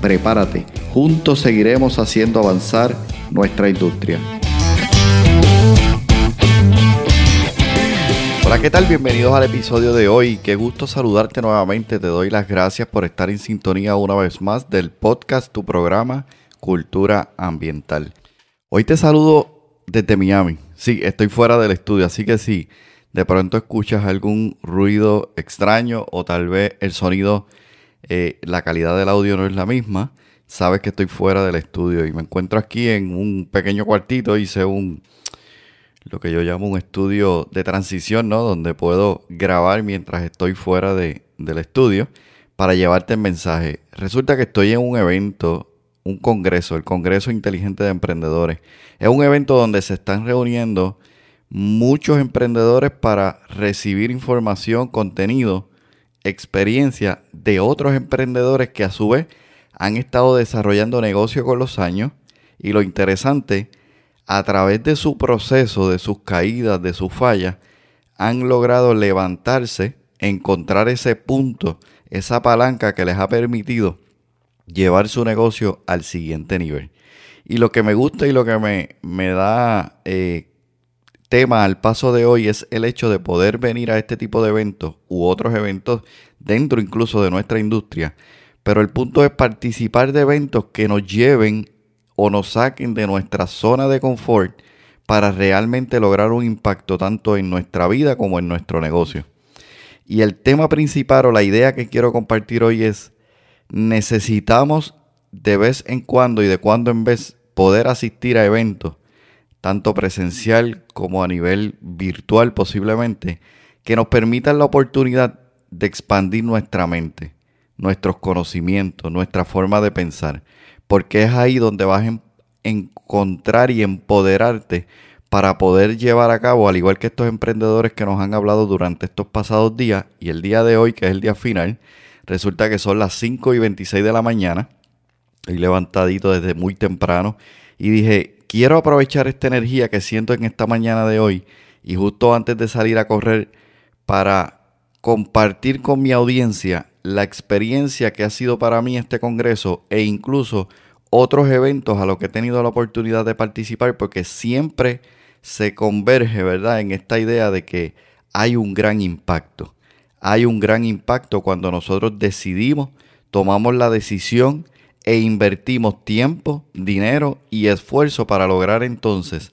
Prepárate, juntos seguiremos haciendo avanzar nuestra industria. Hola, ¿qué tal? Bienvenidos al episodio de hoy. Qué gusto saludarte nuevamente. Te doy las gracias por estar en sintonía una vez más del podcast, tu programa Cultura Ambiental. Hoy te saludo desde Miami. Sí, estoy fuera del estudio, así que sí, de pronto escuchas algún ruido extraño o tal vez el sonido, eh, la calidad del audio no es la misma, sabes que estoy fuera del estudio y me encuentro aquí en un pequeño cuartito, hice un lo que yo llamo un estudio de transición, ¿no? Donde puedo grabar mientras estoy fuera de, del estudio para llevarte el mensaje. Resulta que estoy en un evento, un congreso, el Congreso Inteligente de Emprendedores. Es un evento donde se están reuniendo muchos emprendedores para recibir información, contenido, experiencia de otros emprendedores que a su vez han estado desarrollando negocio con los años. Y lo interesante a través de su proceso, de sus caídas, de sus fallas, han logrado levantarse, encontrar ese punto, esa palanca que les ha permitido llevar su negocio al siguiente nivel. Y lo que me gusta y lo que me, me da eh, tema al paso de hoy es el hecho de poder venir a este tipo de eventos u otros eventos dentro incluso de nuestra industria. Pero el punto es participar de eventos que nos lleven o nos saquen de nuestra zona de confort para realmente lograr un impacto tanto en nuestra vida como en nuestro negocio. Y el tema principal o la idea que quiero compartir hoy es, necesitamos de vez en cuando y de cuando en vez poder asistir a eventos, tanto presencial como a nivel virtual posiblemente, que nos permitan la oportunidad de expandir nuestra mente, nuestros conocimientos, nuestra forma de pensar porque es ahí donde vas a encontrar y empoderarte para poder llevar a cabo, al igual que estos emprendedores que nos han hablado durante estos pasados días y el día de hoy, que es el día final, resulta que son las 5 y 26 de la mañana, estoy levantadito desde muy temprano y dije, quiero aprovechar esta energía que siento en esta mañana de hoy y justo antes de salir a correr para compartir con mi audiencia la experiencia que ha sido para mí este congreso e incluso otros eventos a los que he tenido la oportunidad de participar porque siempre se converge, ¿verdad?, en esta idea de que hay un gran impacto. Hay un gran impacto cuando nosotros decidimos, tomamos la decisión e invertimos tiempo, dinero y esfuerzo para lograr entonces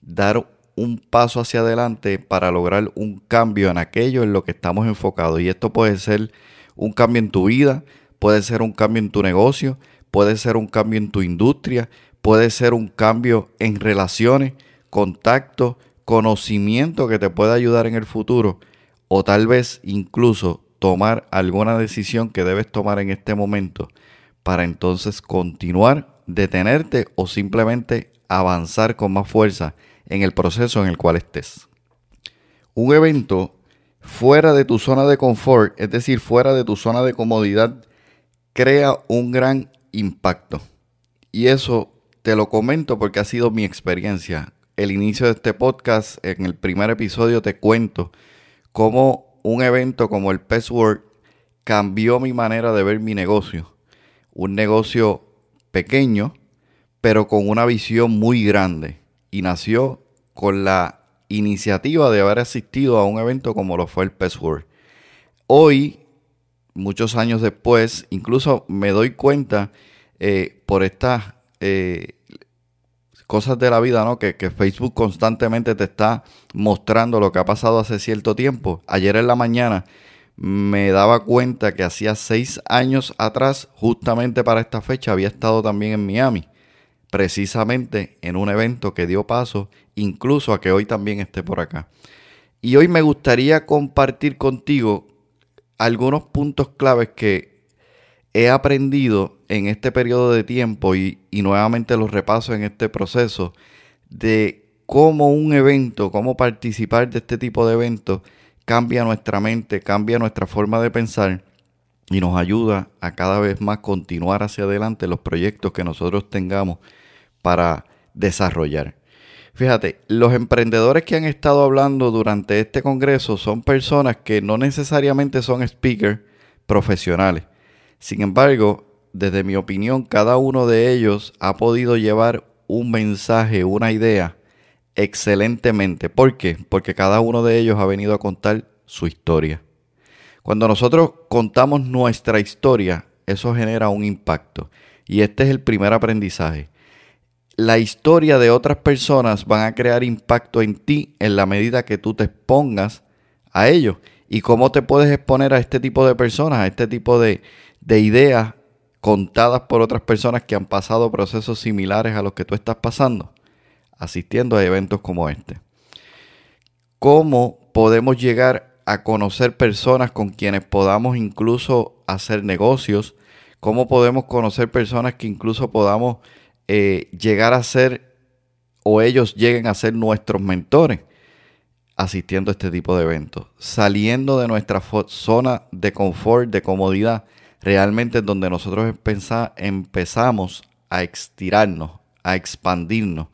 dar un paso hacia adelante para lograr un cambio en aquello en lo que estamos enfocados. Y esto puede ser un cambio en tu vida, puede ser un cambio en tu negocio, puede ser un cambio en tu industria, puede ser un cambio en relaciones, contacto, conocimiento que te pueda ayudar en el futuro o tal vez incluso tomar alguna decisión que debes tomar en este momento para entonces continuar, detenerte o simplemente avanzar con más fuerza en el proceso en el cual estés. Un evento fuera de tu zona de confort, es decir, fuera de tu zona de comodidad, crea un gran impacto. Y eso te lo comento porque ha sido mi experiencia. El inicio de este podcast, en el primer episodio te cuento cómo un evento como el Pest World cambió mi manera de ver mi negocio. Un negocio pequeño, pero con una visión muy grande. Y nació con la iniciativa de haber asistido a un evento como lo fue el Pest World. Hoy, muchos años después, incluso me doy cuenta eh, por estas eh, cosas de la vida, ¿no? Que, que, Facebook constantemente te está mostrando lo que ha pasado hace cierto tiempo. Ayer en la mañana me daba cuenta que hacía seis años atrás, justamente para esta fecha, había estado también en Miami precisamente en un evento que dio paso incluso a que hoy también esté por acá. Y hoy me gustaría compartir contigo algunos puntos claves que he aprendido en este periodo de tiempo y, y nuevamente los repaso en este proceso de cómo un evento, cómo participar de este tipo de eventos cambia nuestra mente, cambia nuestra forma de pensar y nos ayuda a cada vez más continuar hacia adelante los proyectos que nosotros tengamos para desarrollar. Fíjate, los emprendedores que han estado hablando durante este congreso son personas que no necesariamente son speakers profesionales. Sin embargo, desde mi opinión, cada uno de ellos ha podido llevar un mensaje, una idea excelentemente. ¿Por qué? Porque cada uno de ellos ha venido a contar su historia. Cuando nosotros contamos nuestra historia, eso genera un impacto. Y este es el primer aprendizaje. La historia de otras personas van a crear impacto en ti en la medida que tú te expongas a ellos. ¿Y cómo te puedes exponer a este tipo de personas, a este tipo de, de ideas contadas por otras personas que han pasado procesos similares a los que tú estás pasando? Asistiendo a eventos como este. ¿Cómo podemos llegar a conocer personas con quienes podamos incluso hacer negocios? ¿Cómo podemos conocer personas que incluso podamos eh, llegar a ser o ellos lleguen a ser nuestros mentores? asistiendo a este tipo de eventos, saliendo de nuestra zona de confort, de comodidad, realmente donde nosotros empezamos a estirarnos, a expandirnos,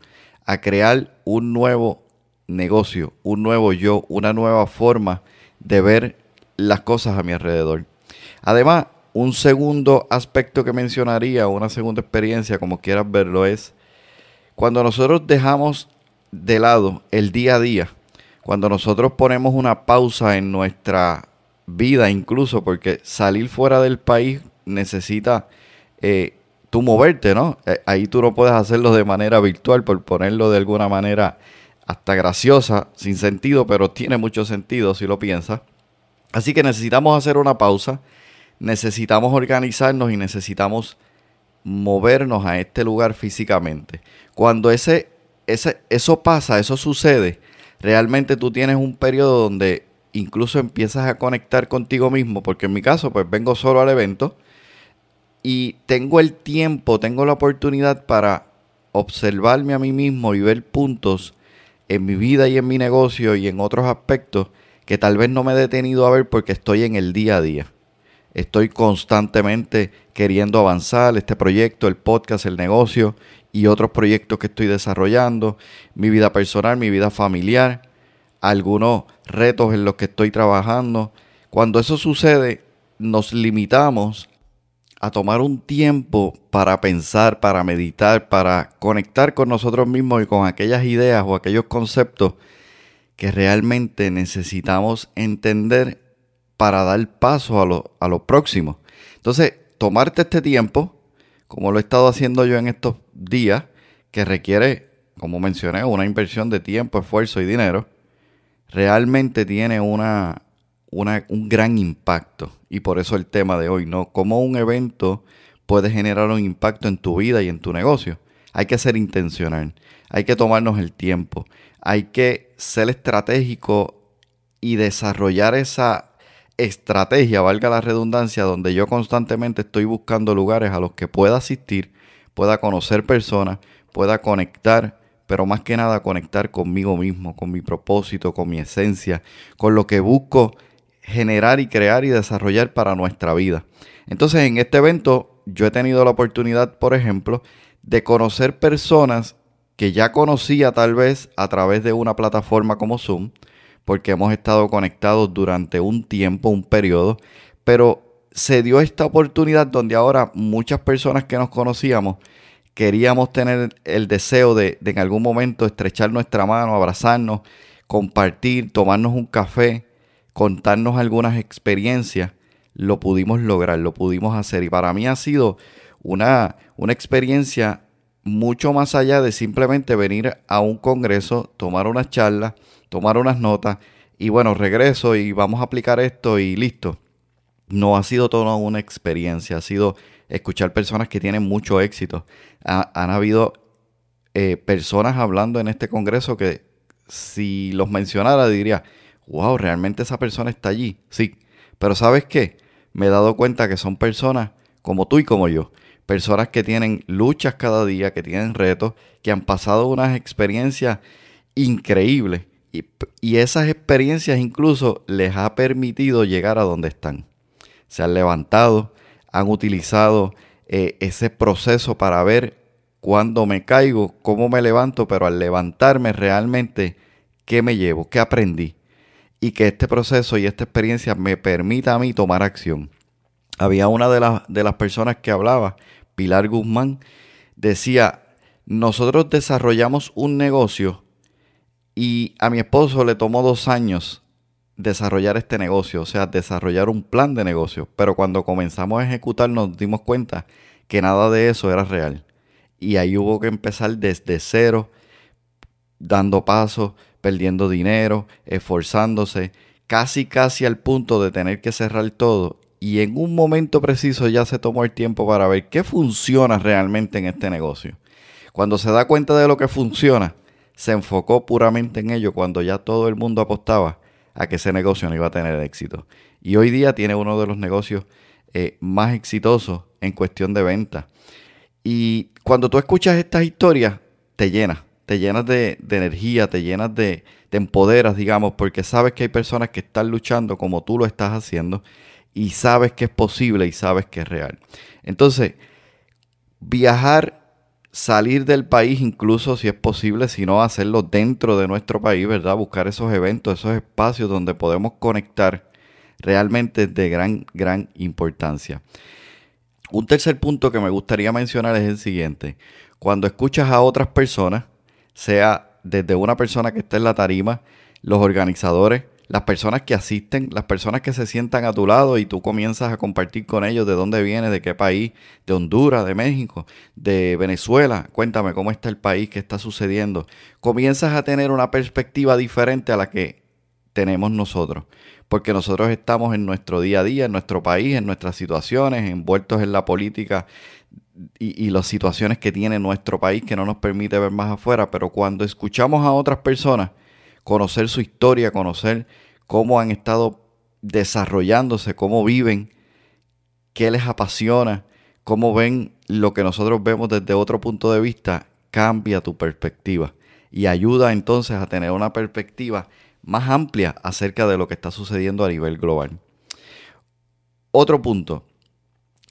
a crear un nuevo negocio, un nuevo yo, una nueva forma de ver las cosas a mi alrededor. Además, un segundo aspecto que mencionaría, una segunda experiencia, como quieras verlo, es cuando nosotros dejamos de lado el día a día, cuando nosotros ponemos una pausa en nuestra vida incluso, porque salir fuera del país necesita eh, tú moverte, ¿no? Eh, ahí tú no puedes hacerlo de manera virtual, por ponerlo de alguna manera hasta graciosa, sin sentido, pero tiene mucho sentido si lo piensas. Así que necesitamos hacer una pausa, necesitamos organizarnos y necesitamos movernos a este lugar físicamente. Cuando ese, ese, eso pasa, eso sucede, realmente tú tienes un periodo donde incluso empiezas a conectar contigo mismo, porque en mi caso, pues vengo solo al evento, y tengo el tiempo, tengo la oportunidad para observarme a mí mismo y ver puntos en mi vida y en mi negocio y en otros aspectos que tal vez no me he detenido a ver porque estoy en el día a día. Estoy constantemente queriendo avanzar este proyecto, el podcast, el negocio y otros proyectos que estoy desarrollando, mi vida personal, mi vida familiar, algunos retos en los que estoy trabajando. Cuando eso sucede, nos limitamos a tomar un tiempo para pensar, para meditar, para conectar con nosotros mismos y con aquellas ideas o aquellos conceptos que realmente necesitamos entender para dar paso a lo, a lo próximo. Entonces, tomarte este tiempo, como lo he estado haciendo yo en estos días, que requiere, como mencioné, una inversión de tiempo, esfuerzo y dinero, realmente tiene una, un gran impacto. Y por eso el tema de hoy, ¿no? Cómo un evento puede generar un impacto en tu vida y en tu negocio. Hay que ser intencional, hay que tomarnos el tiempo, hay que ser estratégico y desarrollar esa estrategia, valga la redundancia, donde yo constantemente estoy buscando lugares a los que pueda asistir, pueda conocer personas, pueda conectar, pero más que nada conectar conmigo mismo, con mi propósito, con mi esencia, con lo que busco generar y crear y desarrollar para nuestra vida. Entonces, en este evento yo he tenido la oportunidad, por ejemplo, de conocer personas que ya conocía tal vez a través de una plataforma como Zoom, porque hemos estado conectados durante un tiempo, un periodo, pero se dio esta oportunidad donde ahora muchas personas que nos conocíamos queríamos tener el deseo de, de en algún momento estrechar nuestra mano, abrazarnos, compartir, tomarnos un café, contarnos algunas experiencias, lo pudimos lograr, lo pudimos hacer. Y para mí ha sido una, una experiencia mucho más allá de simplemente venir a un congreso, tomar unas charlas, tomar unas notas y bueno, regreso y vamos a aplicar esto y listo. No ha sido toda una experiencia, ha sido escuchar personas que tienen mucho éxito. han habido eh, personas hablando en este congreso que si los mencionara diría, wow, realmente esa persona está allí. Sí, pero ¿sabes qué? Me he dado cuenta que son personas como tú y como yo. Personas que tienen luchas cada día, que tienen retos, que han pasado unas experiencias increíbles y, y esas experiencias incluso les ha permitido llegar a donde están. Se han levantado, han utilizado eh, ese proceso para ver cuándo me caigo, cómo me levanto, pero al levantarme realmente, ¿qué me llevo? ¿Qué aprendí? Y que este proceso y esta experiencia me permita a mí tomar acción. Había una de, las de las personas que hablaba, Pilar Guzmán, decía, nosotros desarrollamos un negocio y a mi esposo le tomó dos años desarrollar este negocio, o sea, desarrollar un plan de negocio. Pero cuando comenzamos a ejecutar nos dimos cuenta que nada de eso era real. Y ahí hubo que empezar desde cero, dando pasos, perdiendo dinero, esforzándose, casi casi al punto de tener que cerrar todo. Y en un momento preciso ya se tomó el tiempo para ver qué funciona realmente en este negocio. Cuando se da cuenta de lo que funciona, se enfocó puramente en ello cuando ya todo el mundo apostaba a que ese negocio no iba a tener éxito. Y hoy día tiene uno de los negocios eh, más exitosos en cuestión de venta. Y cuando tú escuchas estas historias, te llenas, te llenas de, energía, te llenas de, te empoderas, digamos, porque sabes que hay personas que están luchando como tú lo estás haciendo y sabes que es posible y sabes que es real. Entonces, viajar salir del país, incluso si es posible, si no hacerlo dentro de nuestro país, ¿verdad? Buscar esos eventos, esos espacios donde podemos conectar realmente de gran, gran importancia. Un tercer punto que me gustaría mencionar es el siguiente. Cuando escuchas a otras personas, sea desde una persona que está en la tarima, los organizadores, las personas que asisten, las personas que se sientan a tu lado y tú comienzas a compartir con ellos de dónde vienes, de qué país, de Honduras, de México, de Venezuela, cuéntame cómo está el país, qué está sucediendo. Comienzas a tener una perspectiva diferente a la que tenemos nosotros, porque nosotros estamos en nuestro día a día, en nuestro país, en nuestras situaciones, envueltos en la política y, las situaciones que tiene nuestro país que no nos permite ver más afuera, pero cuando escuchamos a otras personas, conocer su historia, conocer cómo han estado desarrollándose, cómo viven, qué les apasiona, cómo ven lo que nosotros vemos desde otro punto de vista, cambia tu perspectiva y ayuda entonces a tener una perspectiva más amplia acerca de lo que está sucediendo a nivel global. Otro punto,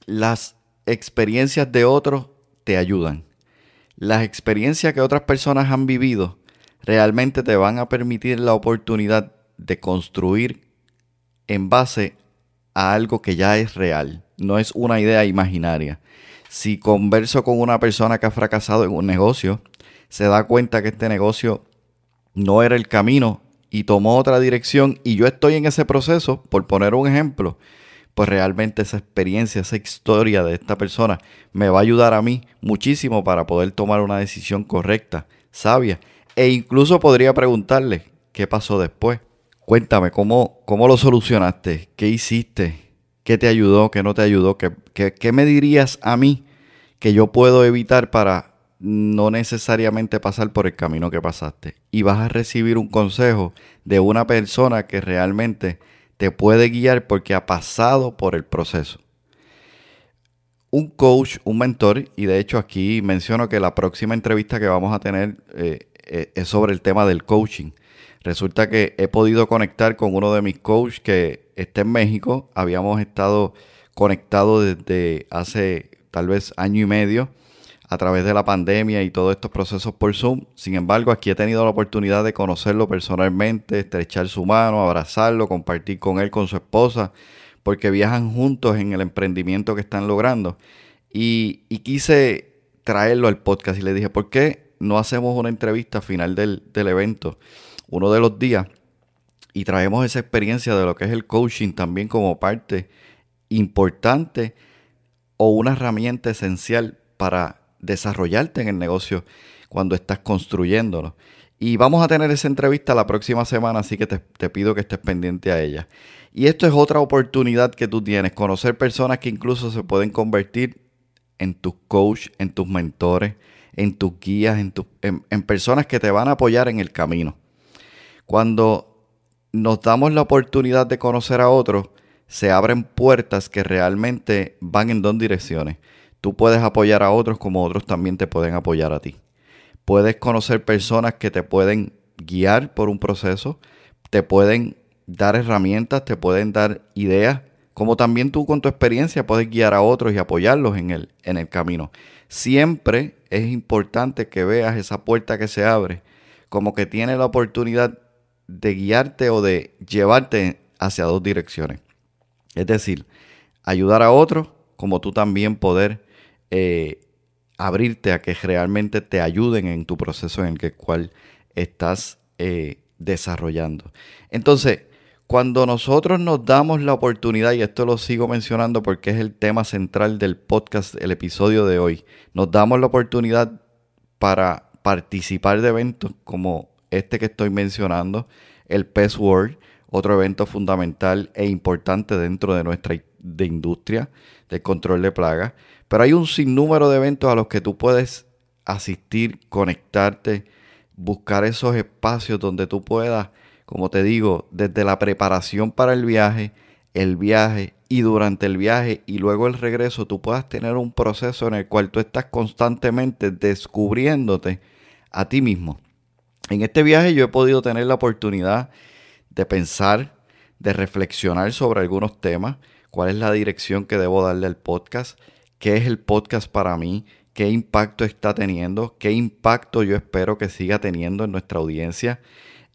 las experiencias de otros te ayudan. Las experiencias que otras personas han vivido realmente te van a permitir la oportunidad de construir en base a algo que ya es real, no es una idea imaginaria. Si converso con una persona que ha fracasado en un negocio, se da cuenta que este negocio no era el camino y tomó otra dirección y yo estoy en ese proceso, por poner un ejemplo, pues realmente esa experiencia, esa historia de esta persona me va a ayudar a mí muchísimo para poder tomar una decisión correcta, sabia e incluso podría preguntarle qué pasó después. Cuéntame, ¿cómo, cómo lo solucionaste? ¿Qué hiciste? ¿Qué te ayudó? ¿Qué no te ayudó? ¿Qué, qué, me dirías a mí que yo puedo evitar para no necesariamente pasar por el camino que pasaste? Y vas a recibir un consejo de una persona que realmente te puede guiar porque ha pasado por el proceso. Un coach, un mentor, y de hecho aquí menciono que la próxima entrevista que vamos a tener eh, eh, es sobre el tema del coaching. Resulta que he podido conectar con uno de mis coaches que está en México. Habíamos estado conectados desde hace tal vez año y medio a través de la pandemia y todos estos procesos por Zoom. Sin embargo, aquí he tenido la oportunidad de conocerlo personalmente, estrechar su mano, abrazarlo, compartir con él, con su esposa, porque viajan juntos en el emprendimiento que están logrando. Y, quise traerlo al podcast y le dije, ¿por qué no hacemos una entrevista final del, evento, uno de los días, y traemos esa experiencia de lo que es el coaching también como parte importante o una herramienta esencial para desarrollarte en el negocio cuando estás construyéndolo. Y vamos a tener esa entrevista la próxima semana, así que te, te, pido que estés pendiente a ella. Y esto es otra oportunidad que tú tienes, conocer personas que incluso se pueden convertir en tus coach, en tus mentores, en tus guías, en, en, personas que te van a apoyar en el camino. Cuando nos damos la oportunidad de conocer a otros, se abren puertas que realmente van en dos direcciones. Tú puedes apoyar a otros como otros también te pueden apoyar a ti. Puedes conocer personas que te pueden guiar por un proceso, te pueden dar herramientas, te pueden dar ideas, como también tú con tu experiencia puedes guiar a otros y apoyarlos en el, en el camino. Siempre es importante que veas esa puerta que se abre como que tiene la oportunidad de guiarte o de llevarte hacia dos direcciones. Es decir, ayudar a otros como tú también poder eh, abrirte a que realmente te ayuden en tu proceso en el cual estás eh, desarrollando. Entonces, cuando nosotros nos damos la oportunidad, y esto lo sigo mencionando porque es el tema central del podcast, el episodio de hoy, nos damos la oportunidad para participar de eventos como este que estoy mencionando, el PES World, otro evento fundamental e importante dentro de nuestra de industria de control de plagas. Pero hay un sinnúmero de eventos a los que tú puedes asistir, conectarte, buscar esos espacios donde tú puedas como te digo, desde la preparación para el viaje, el viaje y durante el viaje y luego el regreso, tú puedas tener un proceso en el cual tú estás constantemente descubriéndote a ti mismo. En este viaje yo he podido tener la oportunidad de pensar, de reflexionar sobre algunos temas, cuál es la dirección que debo darle al podcast, qué es el podcast para mí, qué impacto está teniendo, qué impacto yo espero que siga teniendo en nuestra audiencia.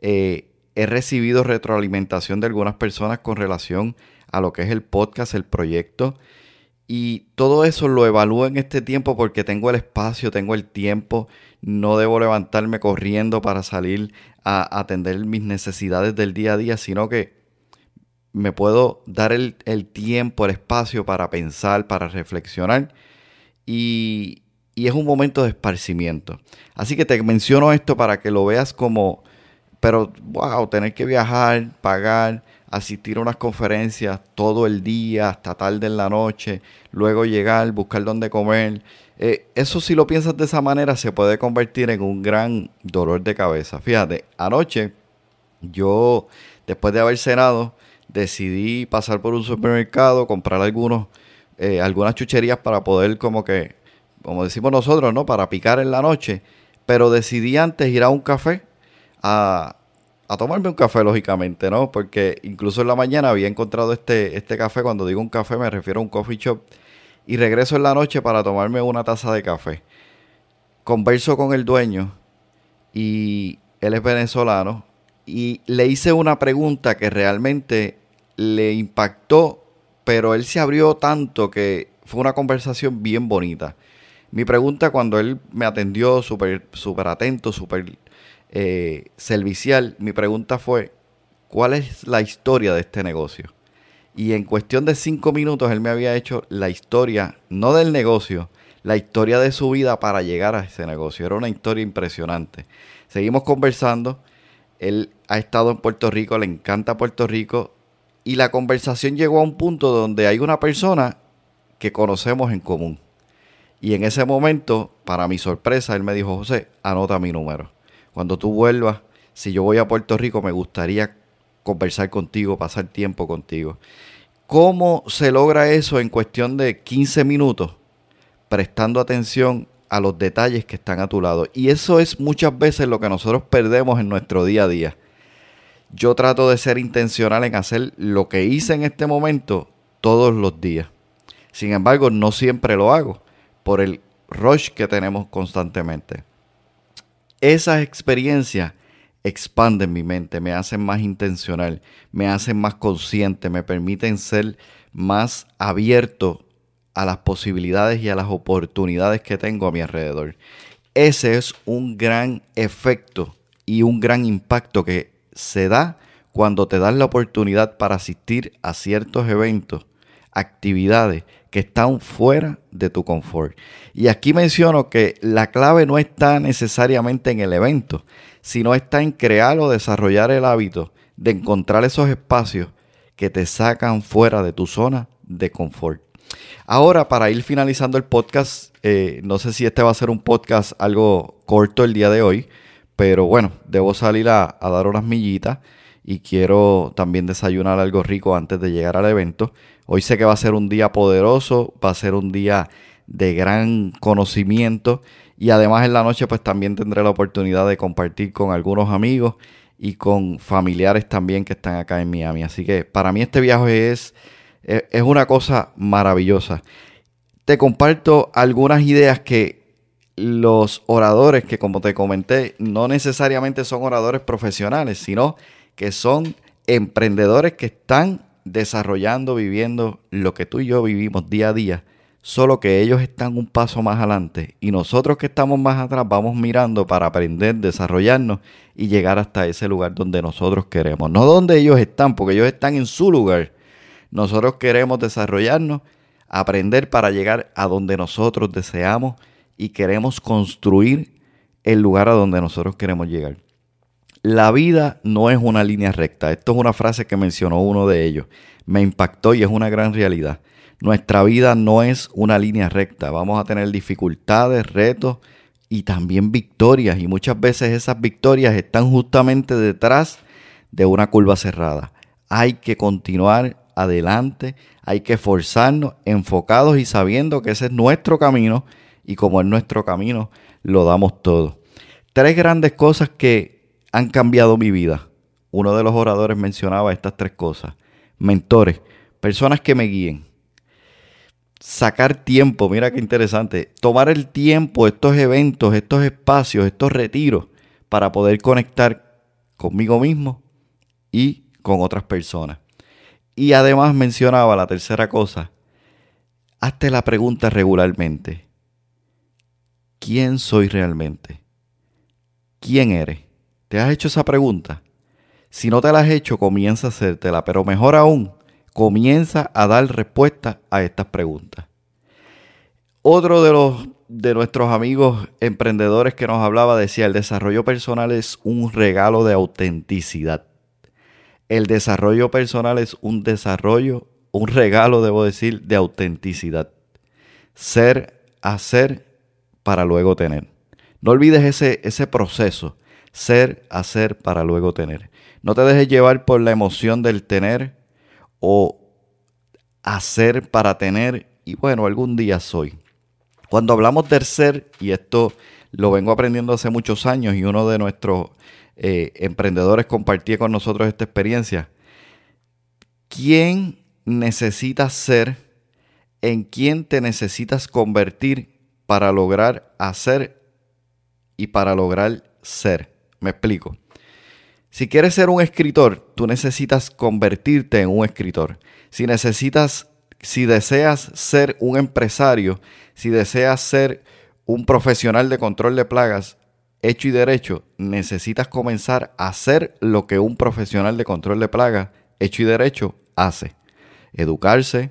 Eh, he recibido retroalimentación de algunas personas con relación a lo que es el podcast, el proyecto. Y todo eso lo evalúo en este tiempo porque tengo el espacio, tengo el tiempo, no debo levantarme corriendo para salir a atender mis necesidades del día a día, sino que me puedo dar el, tiempo, el espacio para pensar, para reflexionar. Y, y es un momento de esparcimiento. Así que te menciono esto para que lo veas como pero, wow, tener que viajar, pagar, asistir a unas conferencias todo el día, hasta tarde en la noche, luego llegar, buscar dónde comer. Eh, eso si lo piensas de esa manera se puede convertir en un gran dolor de cabeza. Fíjate, anoche yo, después de haber cenado, decidí pasar por un supermercado, comprar algunos, eh, algunas chucherías para poder como que, como decimos nosotros, ¿no? Para picar en la noche. Pero decidí antes ir a un café a, tomarme un café, lógicamente, ¿no? Porque incluso en la mañana había encontrado este, este café. Cuando digo un café, me refiero a un coffee shop. Y regreso en la noche para tomarme una taza de café. Converso con el dueño y él es venezolano. Y le hice una pregunta que realmente le impactó, pero él se abrió tanto que fue una conversación bien bonita. Mi pregunta cuando él me atendió súper super atento, súper eh, servicial, mi pregunta fue, ¿cuál es la historia de este negocio? Y en cuestión de cinco minutos él me había hecho la historia, no del negocio, la historia de su vida para llegar a ese negocio. Era una historia impresionante. Seguimos conversando. Él ha estado en Puerto Rico, le encanta Puerto Rico. Y la conversación llegó a un punto donde hay una persona que conocemos en común. Y en ese momento, para mi sorpresa, él me dijo, José, anota mi número cuando tú vuelvas, si yo voy a Puerto Rico, me gustaría conversar contigo, pasar tiempo contigo. ¿Cómo se logra eso en cuestión de 15 minutos? Prestando atención a los detalles que están a tu lado. Y eso es muchas veces lo que nosotros perdemos en nuestro día a día. Yo trato de ser intencional en hacer lo que hice en este momento todos los días. Sin embargo, no siempre lo hago por el rush que tenemos constantemente esas experiencias expanden mi mente, me hacen más intencional, me hacen más consciente, me permiten ser más abierto a las posibilidades y a las oportunidades que tengo a mi alrededor. Ese es un gran efecto y un gran impacto que se da cuando te das la oportunidad para asistir a ciertos eventos, actividades que están fuera de tu confort. Y aquí menciono que la clave no está necesariamente en el evento, sino está en crear o desarrollar el hábito de encontrar esos espacios que te sacan fuera de tu zona de confort. Ahora, para ir finalizando el podcast, eh, no sé si este va a ser un podcast algo corto el día de hoy, pero bueno, debo salir a, a dar unas millitas y quiero también desayunar algo rico antes de llegar al evento. Hoy sé que va a ser un día poderoso, va a ser un día de gran conocimiento y además en la noche pues también tendré la oportunidad de compartir con algunos amigos y con familiares también que están acá en Miami. Así que para mí este viaje es, es una cosa maravillosa. Te comparto algunas ideas que los oradores, que como te comenté, no necesariamente son oradores profesionales, sino que son emprendedores que están desarrollando, viviendo lo que tú y yo vivimos día a día solo que ellos están un paso más adelante y nosotros que estamos más atrás vamos mirando para aprender, desarrollarnos y llegar hasta ese lugar donde nosotros queremos. No donde ellos están, porque ellos están en su lugar. Nosotros queremos desarrollarnos, aprender para llegar a donde nosotros deseamos y queremos construir el lugar a donde nosotros queremos llegar. La vida no es una línea recta. Esto es una frase que mencionó uno de ellos. Me impactó y es una gran realidad. Nuestra vida no es una línea recta. Vamos a tener dificultades, retos y también victorias. Y muchas veces esas victorias están justamente detrás de una curva cerrada. Hay que continuar adelante, hay que esforzarnos, enfocados y sabiendo que ese es nuestro camino y como es nuestro camino, lo damos todo. Tres grandes cosas que han cambiado mi vida. Uno de los oradores mencionaba estas tres cosas. Mentores, personas que me guíen sacar tiempo, mira qué interesante, tomar el tiempo, estos eventos, estos espacios, estos retiros, para poder conectar conmigo mismo y con otras personas. Y además mencionaba la tercera cosa, hazte la pregunta regularmente, ¿quién soy realmente? ¿Quién eres? ¿Te has hecho esa pregunta? Si no te la has hecho, comienza a hacértela, pero mejor aún, comienza a dar respuesta a estas preguntas. Otro de los de nuestros amigos emprendedores que nos hablaba decía, el desarrollo personal es un regalo de autenticidad. El desarrollo personal es un desarrollo, un regalo, debo decir, de autenticidad. Ser, hacer para luego tener. No olvides ese, ese proceso. Ser, hacer para luego tener. No te dejes llevar por la emoción del tener o hacer para tener y bueno, algún día soy. Cuando hablamos del ser, y esto lo vengo aprendiendo hace muchos años y uno de nuestros eh, emprendedores compartía con nosotros esta experiencia, ¿quién necesitas ser? ¿En quién te necesitas convertir para lograr hacer y para lograr ser? Me explico. Si quieres ser un escritor, tú necesitas convertirte en un escritor. Si necesitas, si deseas ser un empresario, si deseas ser un profesional de control de plagas hecho y derecho, necesitas comenzar a hacer lo que un profesional de control de plagas hecho y derecho hace. Educarse,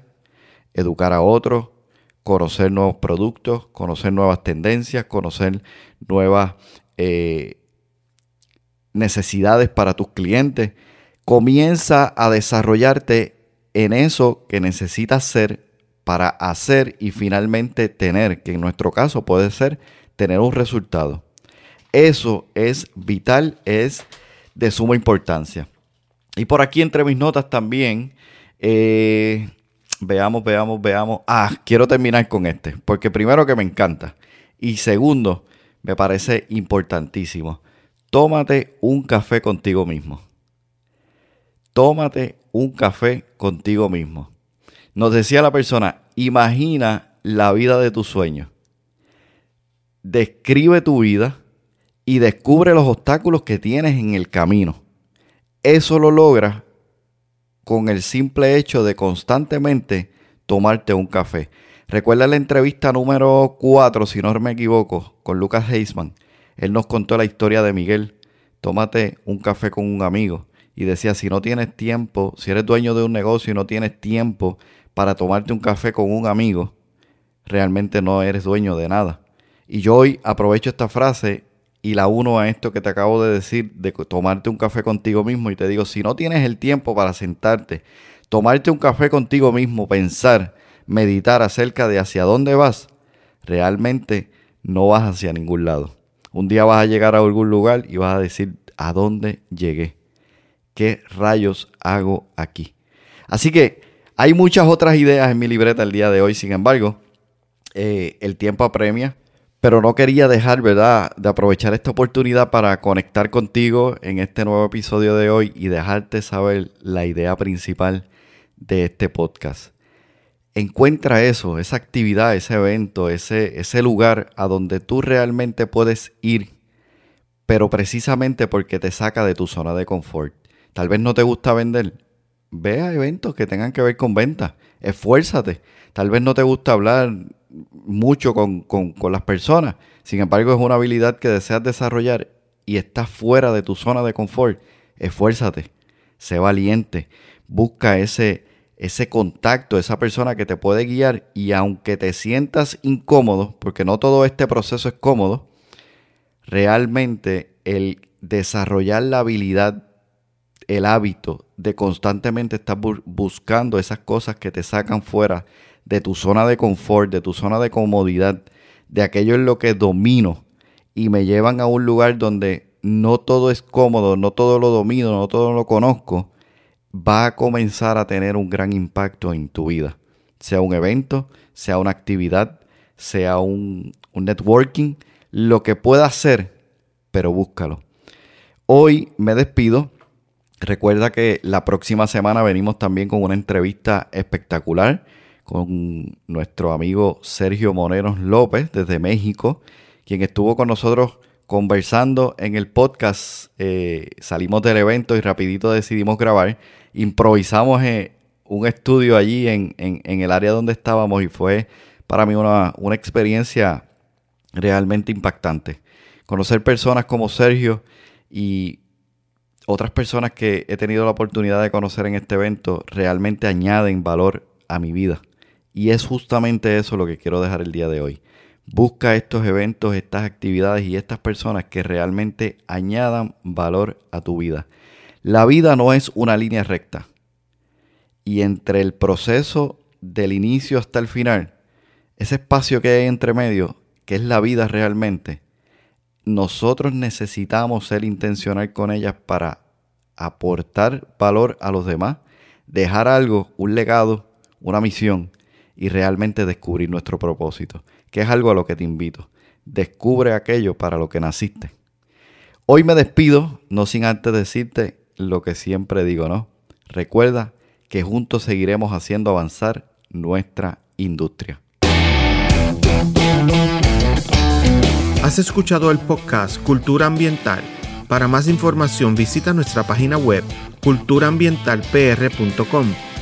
educar a otros, conocer nuevos productos, conocer nuevas tendencias, conocer nuevas eh, necesidades para tus clientes. Comienza a desarrollarte en eso que necesitas ser para hacer y finalmente tener, que en nuestro caso puede ser tener un resultado. Eso es vital, es de suma importancia. Y por aquí entre mis notas también, eh, veamos, veamos, veamos. Ah, quiero terminar con este, porque primero que me encanta y segundo, me parece importantísimo tómate un café contigo mismo. Tómate un café contigo mismo. Nos decía la persona, imagina la vida de tus sueños. Describe tu vida y descubre los obstáculos que tienes en el camino. Eso lo logras con el simple hecho de constantemente tomarte un café. Recuerda la entrevista número 4, si no me equivoco, con Lucas Heisman él nos contó la historia de Miguel. Tómate un café con un amigo. Y decía, si no tienes tiempo, si eres dueño de un negocio y no tienes tiempo para tomarte un café con un amigo, realmente no eres dueño de nada. Y yo hoy aprovecho esta frase y la uno a esto que te acabo de decir, de tomarte un café contigo mismo y te digo, si no tienes el tiempo para sentarte, tomarte un café contigo mismo, pensar, meditar acerca de hacia dónde vas, realmente no vas hacia ningún lado. Un día vas a llegar a algún lugar y vas a decir, ¿a dónde llegué? ¿qué rayos hago aquí? Así que hay muchas otras ideas en mi libreta el día de hoy, sin embargo, eh, el tiempo apremia, pero no quería dejar, ¿verdad?, de aprovechar esta oportunidad para conectar contigo en este nuevo episodio de hoy y dejarte saber la idea principal de este podcast. Encuentra eso, esa actividad, ese evento, ese, ese lugar a donde tú realmente puedes ir, pero precisamente porque te saca de tu zona de confort. Tal vez no te gusta vender, ve a eventos que tengan que ver con ventas, esfuérzate. Tal vez no te gusta hablar mucho con, las personas, sin embargo es una habilidad que deseas desarrollar y estás fuera de tu zona de confort, esfuérzate, sé valiente, busca ese, ese contacto, esa persona que te puede guiar y aunque te sientas incómodo, porque no todo este proceso es cómodo, realmente el desarrollar la habilidad el hábito de constantemente estar buscando esas cosas que te sacan fuera de tu zona de confort, de tu zona de comodidad, de aquello en lo que domino y me llevan a un lugar donde no todo es cómodo, no todo lo domino, no todo lo conozco, va a comenzar a tener un gran impacto en tu vida. Sea un evento, sea una actividad, sea un, un networking, lo que pueda ser, pero búscalo. Hoy me despido Recuerda que la próxima semana venimos también con una entrevista espectacular con nuestro amigo Sergio Moneros López desde México, quien estuvo con nosotros conversando en el podcast. Eh, salimos del evento y rapidito decidimos grabar. Improvisamos eh, un estudio allí en, el área donde estábamos y fue para mí una, una experiencia realmente impactante. Conocer personas como Sergio y otras personas que he tenido la oportunidad de conocer en este evento realmente añaden valor a mi vida. Y es justamente eso lo que quiero dejar el día de hoy. Busca estos eventos, estas actividades y estas personas que realmente añadan valor a tu vida. La vida no es una línea recta. Y entre el proceso del inicio hasta el final, ese espacio que hay entre medio, que es la vida realmente, nosotros necesitamos ser intencional con ellas para aportar valor a los demás, dejar algo, un legado, una misión y realmente descubrir nuestro propósito, que es algo a lo que te invito. Descubre aquello para lo que naciste. Hoy me despido, no sin antes decirte lo que siempre digo, ¿no? Recuerda que juntos seguiremos haciendo avanzar nuestra industria. Has escuchado el podcast Cultura Ambiental. Para más información visita nuestra página web culturaambientalpr.com.